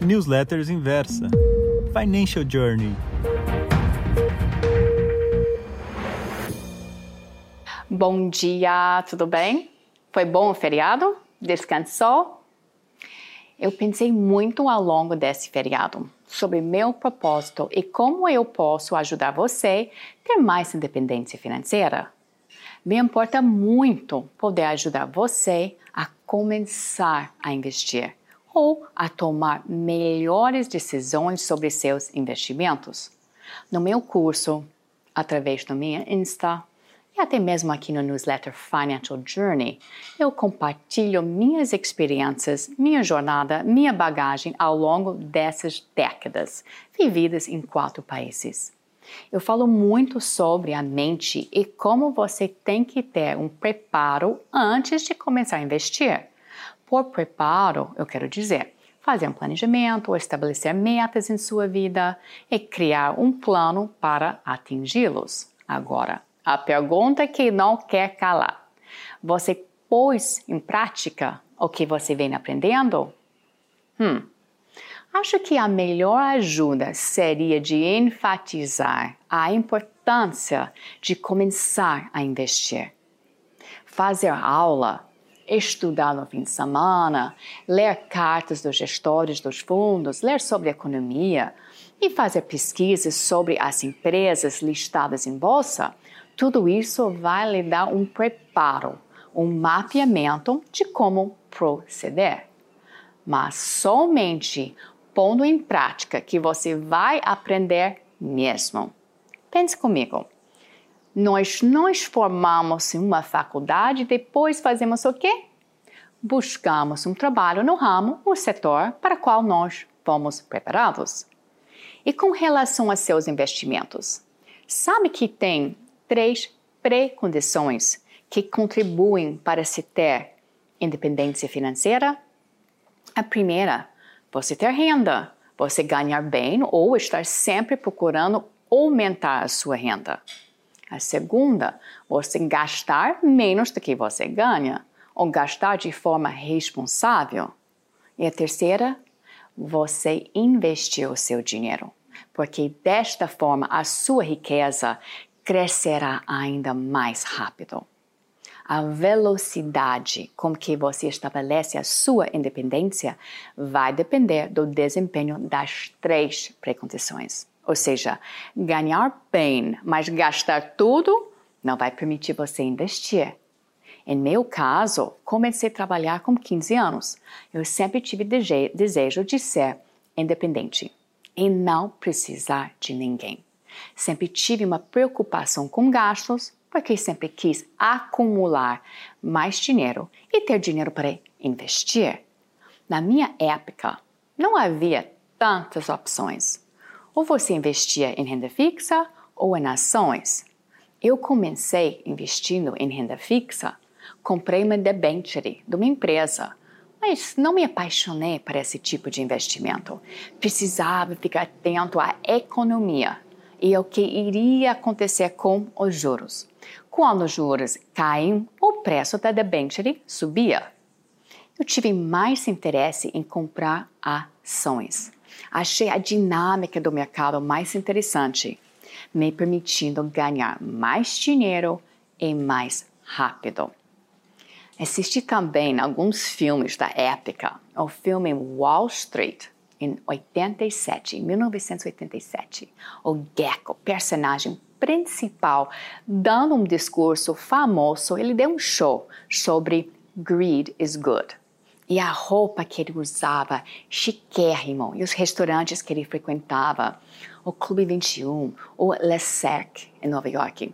Newsletters Inversa, Financial Journey. Bom dia, tudo bem? Foi bom o feriado? Descansou? Eu pensei muito ao longo desse feriado sobre meu propósito e como eu posso ajudar você a ter mais independência financeira. Me importa muito poder ajudar você a começar a investir ou a tomar melhores decisões sobre seus investimentos. No meu curso, através do meu Insta e até mesmo aqui no newsletter Financial Journey, eu compartilho minhas experiências, minha jornada, minha bagagem ao longo dessas décadas vividas em quatro países. Eu falo muito sobre a mente e como você tem que ter um preparo antes de começar a investir. Por preparo, eu quero dizer fazer um planejamento, estabelecer metas em sua vida e criar um plano para atingi-los. Agora, a pergunta que não quer calar: você pôs em prática o que você vem aprendendo? Hum, Acho que a melhor ajuda seria de enfatizar a importância de começar a investir. Fazer aula, estudar no fim de semana, ler cartas dos gestores dos fundos, ler sobre economia e fazer pesquisas sobre as empresas listadas em bolsa, tudo isso vai lhe dar um preparo, um mapeamento de como proceder. Mas somente pondo em prática que você vai aprender mesmo. Pense comigo. Nós nos formamos em uma faculdade depois fazemos o quê? Buscamos um trabalho no ramo ou setor para qual nós fomos preparados. E com relação a seus investimentos, sabe que tem três pré-condições que contribuem para se ter independência financeira? A primeira você ter renda, você ganhar bem ou estar sempre procurando aumentar a sua renda. A segunda, você gastar menos do que você ganha ou gastar de forma responsável. E a terceira, você investir o seu dinheiro, porque desta forma a sua riqueza crescerá ainda mais rápido a velocidade com que você estabelece a sua independência vai depender do desempenho das três precondições. Ou seja, ganhar bem, mas gastar tudo não vai permitir você investir. Em meu caso, comecei a trabalhar com 15 anos. Eu sempre tive desejo de ser independente e não precisar de ninguém. Sempre tive uma preocupação com gastos porque sempre quis acumular mais dinheiro e ter dinheiro para investir. Na minha época, não havia tantas opções. Ou você investia em renda fixa ou em ações. Eu comecei investindo em renda fixa, comprei uma debenture de uma empresa, mas não me apaixonei por esse tipo de investimento. Precisava ficar atento à economia e ao que iria acontecer com os juros. Quando os juros caem, o preço da debenture subia. Eu tive mais interesse em comprar ações. Achei a dinâmica do mercado mais interessante, me permitindo ganhar mais dinheiro e mais rápido. Assisti também alguns filmes da época. O filme Wall Street, em 87, 1987. O Gecko, personagem principal, dando um discurso famoso, ele deu um show sobre Greed is Good. E a roupa que ele usava, chiquérrimo, e os restaurantes que ele frequentava, o Clube 21, o Le Cercle, em Nova York.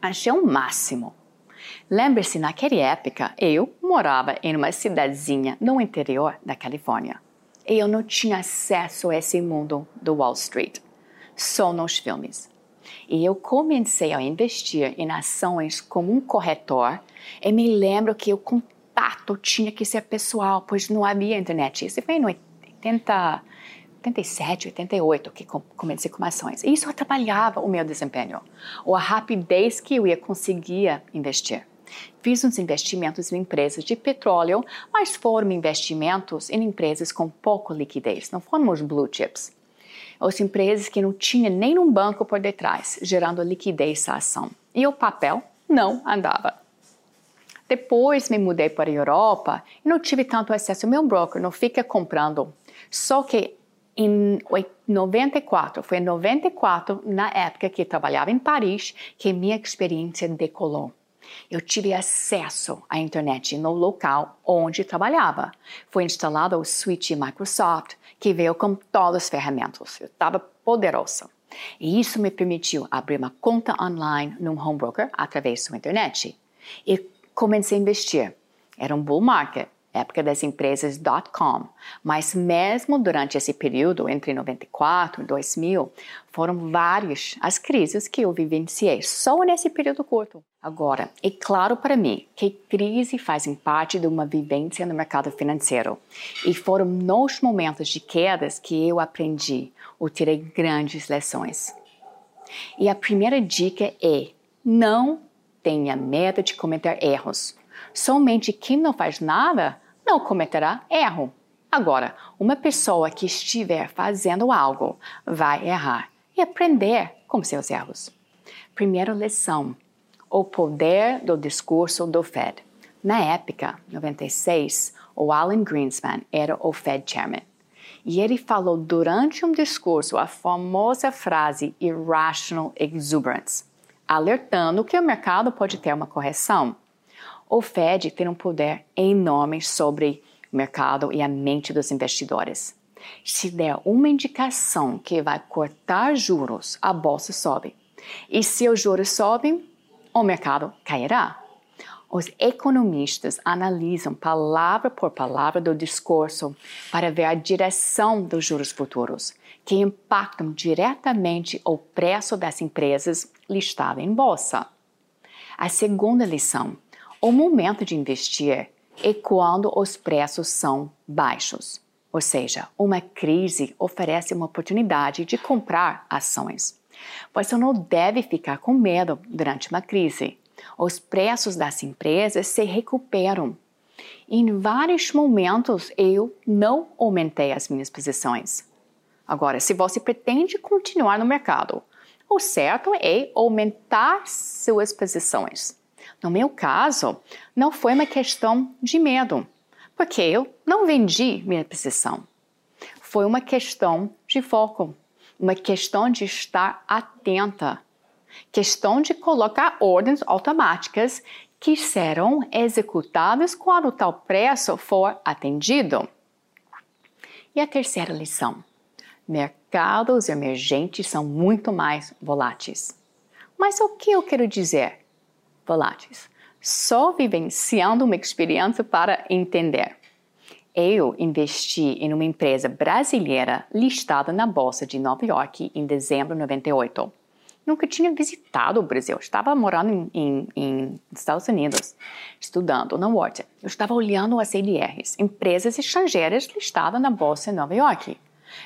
Achei o máximo. Lembre-se, naquela época, eu morava em uma cidadezinha no interior da Califórnia. E eu não tinha acesso a esse mundo do Wall Street, só nos filmes. E eu comecei a investir em ações como um corretor e me lembro que o contato tinha que ser pessoal, pois não havia internet. Isso foi em 80, 87, 88 que comecei com ações. E isso atrapalhava o meu desempenho, ou a rapidez que eu ia conseguir investir. Fiz uns investimentos em empresas de petróleo, mas foram investimentos em empresas com pouca liquidez, não foram os blue chips. As empresas que não tinham nenhum banco por detrás, gerando liquidez à ação. E o papel não andava. Depois me mudei para a Europa e não tive tanto acesso ao meu broker, não fica comprando. Só que em 94, foi em 94, na época que trabalhava em Paris, que minha experiência decolou. Eu tive acesso à internet no local onde trabalhava. Foi instalado o switch Microsoft, que veio com todas as ferramentas. Eu estava poderosa. E isso me permitiu abrir uma conta online num home broker através da internet. E comecei a investir. Era um bull market época das empresas .com, mas mesmo durante esse período, entre 94 e 2000, foram várias as crises que eu vivenciei só nesse período curto. Agora, é claro para mim que crise fazem parte de uma vivência no mercado financeiro e foram nos momentos de quedas que eu aprendi ou tirei grandes lições. E a primeira dica é: não tenha medo de cometer erros. Somente quem não faz nada não cometerá erro. Agora, uma pessoa que estiver fazendo algo vai errar e aprender com seus erros. Primeira lição: o poder do discurso do Fed. Na época, 96, o Alan Greenspan era o Fed Chairman. E ele falou durante um discurso a famosa frase irrational exuberance, alertando que o mercado pode ter uma correção o Fed tem um poder enorme sobre o mercado e a mente dos investidores. Se der uma indicação que vai cortar juros, a bolsa sobe. E se os juros sobem, o mercado cairá. Os economistas analisam palavra por palavra do discurso para ver a direção dos juros futuros, que impactam diretamente o preço das empresas listadas em bolsa. A segunda lição o momento de investir é quando os preços são baixos, ou seja, uma crise oferece uma oportunidade de comprar ações. Você não deve ficar com medo durante uma crise. Os preços das empresas se recuperam. Em vários momentos eu não aumentei as minhas posições. Agora, se você pretende continuar no mercado, o certo é aumentar suas posições. No meu caso, não foi uma questão de medo, porque eu não vendi minha posição. Foi uma questão de foco, uma questão de estar atenta, questão de colocar ordens automáticas que serão executadas quando tal preço for atendido. E a terceira lição: mercados emergentes são muito mais voláteis. Mas o que eu quero dizer? voláteis. Só vivenciando uma experiência para entender. Eu investi em uma empresa brasileira listada na Bolsa de Nova York em dezembro de 98. Nunca tinha visitado o Brasil, estava morando em, em, em Estados Unidos, estudando na Wharton. Eu estava olhando as CDRs, empresas estrangeiras listadas na Bolsa de Nova York.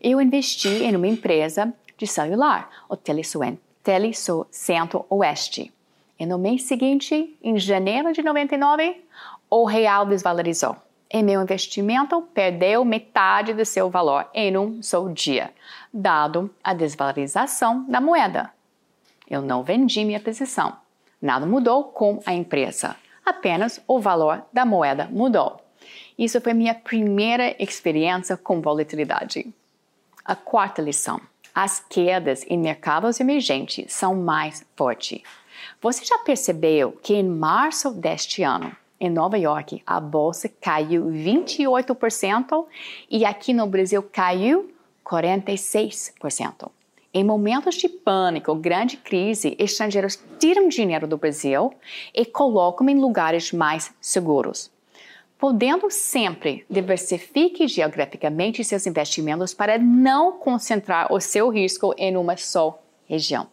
Eu investi em uma empresa de celular, o Telecentro Oeste. E no mês seguinte, em janeiro de 99, o real desvalorizou. E meu investimento perdeu metade do seu valor em um só dia, dado a desvalorização da moeda. Eu não vendi minha posição. Nada mudou com a empresa, apenas o valor da moeda mudou. Isso foi minha primeira experiência com volatilidade. A quarta lição: as quedas em mercados emergentes são mais fortes. Você já percebeu que em março deste ano, em Nova York, a bolsa caiu 28% e aqui no Brasil caiu 46%. Em momentos de pânico, grande crise, estrangeiros tiram dinheiro do Brasil e colocam em lugares mais seguros. Podendo sempre diversifique geograficamente seus investimentos para não concentrar o seu risco em uma só região.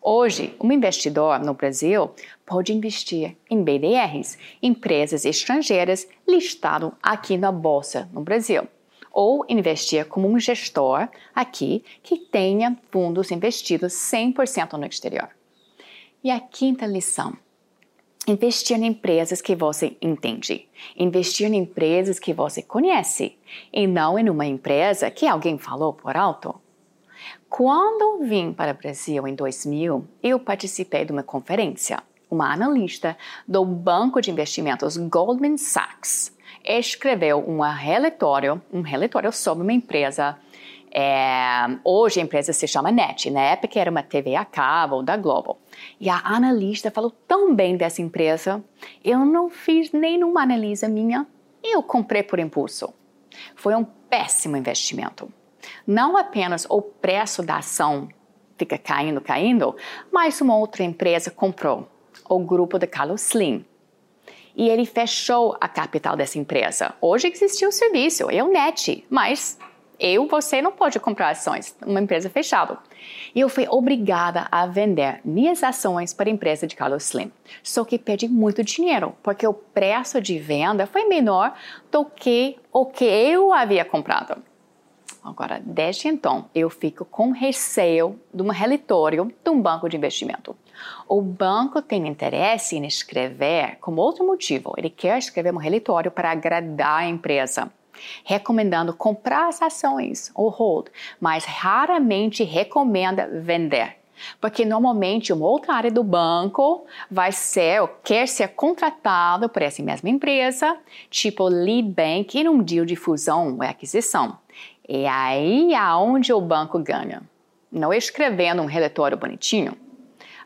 Hoje, um investidor no Brasil pode investir em BDRs, empresas estrangeiras listado aqui na bolsa no Brasil, ou investir como um gestor aqui que tenha fundos investidos 100% no exterior. E a quinta lição: Investir em empresas que você entende. Investir em empresas que você conhece. E não em uma empresa que alguém falou por alto. Quando vim para o Brasil em 2000, eu participei de uma conferência. Uma analista do banco de investimentos Goldman Sachs escreveu um relatório, um relatório sobre uma empresa é, hoje a empresa se chama NET, na época era uma TV a cabo da Globo. E a analista falou tão bem dessa empresa, eu não fiz nenhuma análise minha eu comprei por impulso. Foi um péssimo investimento. Não apenas o preço da ação fica caindo, caindo, mas uma outra empresa comprou, o grupo de Carlos Slim. E ele fechou a capital dessa empresa. Hoje existe o serviço, é o NET, mas eu, você não pode comprar ações, uma empresa fechada. E eu fui obrigada a vender minhas ações para a empresa de Carlos Slim. Só que perdi muito dinheiro, porque o preço de venda foi menor do que o que eu havia comprado. Agora, desde então, eu fico com receio de um relatório de um banco de investimento. O banco tem interesse em escrever com outro motivo. Ele quer escrever um relatório para agradar a empresa recomendando comprar as ações ou hold, mas raramente recomenda vender. Porque normalmente uma outra área do banco vai ser ou quer ser contratado por essa mesma empresa, tipo lead bank em um deal de fusão ou aquisição. E aí é onde o banco ganha. Não escrevendo um relatório bonitinho,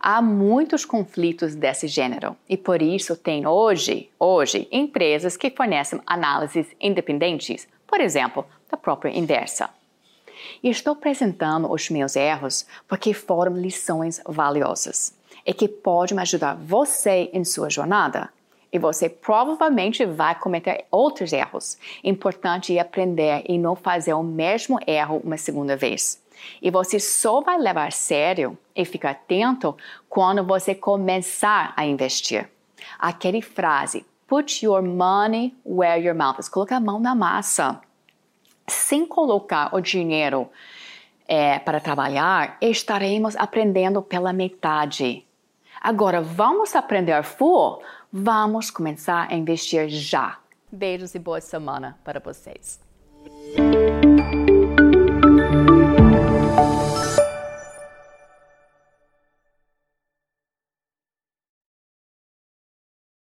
há muitos conflitos desse gênero e por isso tem hoje, hoje, empresas que fornecem análises independentes, por exemplo, da própria Inversa. E estou apresentando os meus erros porque foram lições valiosas e que podem ajudar você em sua jornada. E você provavelmente vai cometer outros erros. Importante é aprender e não fazer o mesmo erro uma segunda vez. E você só vai levar a sério e ficar atento quando você começar a investir. Aquela frase, put your money where your mouth is. Colocar a mão na massa. Sem colocar o dinheiro é, para trabalhar, estaremos aprendendo pela metade. Agora, vamos aprender full? Vamos começar a investir já. Beijos e boa semana para vocês.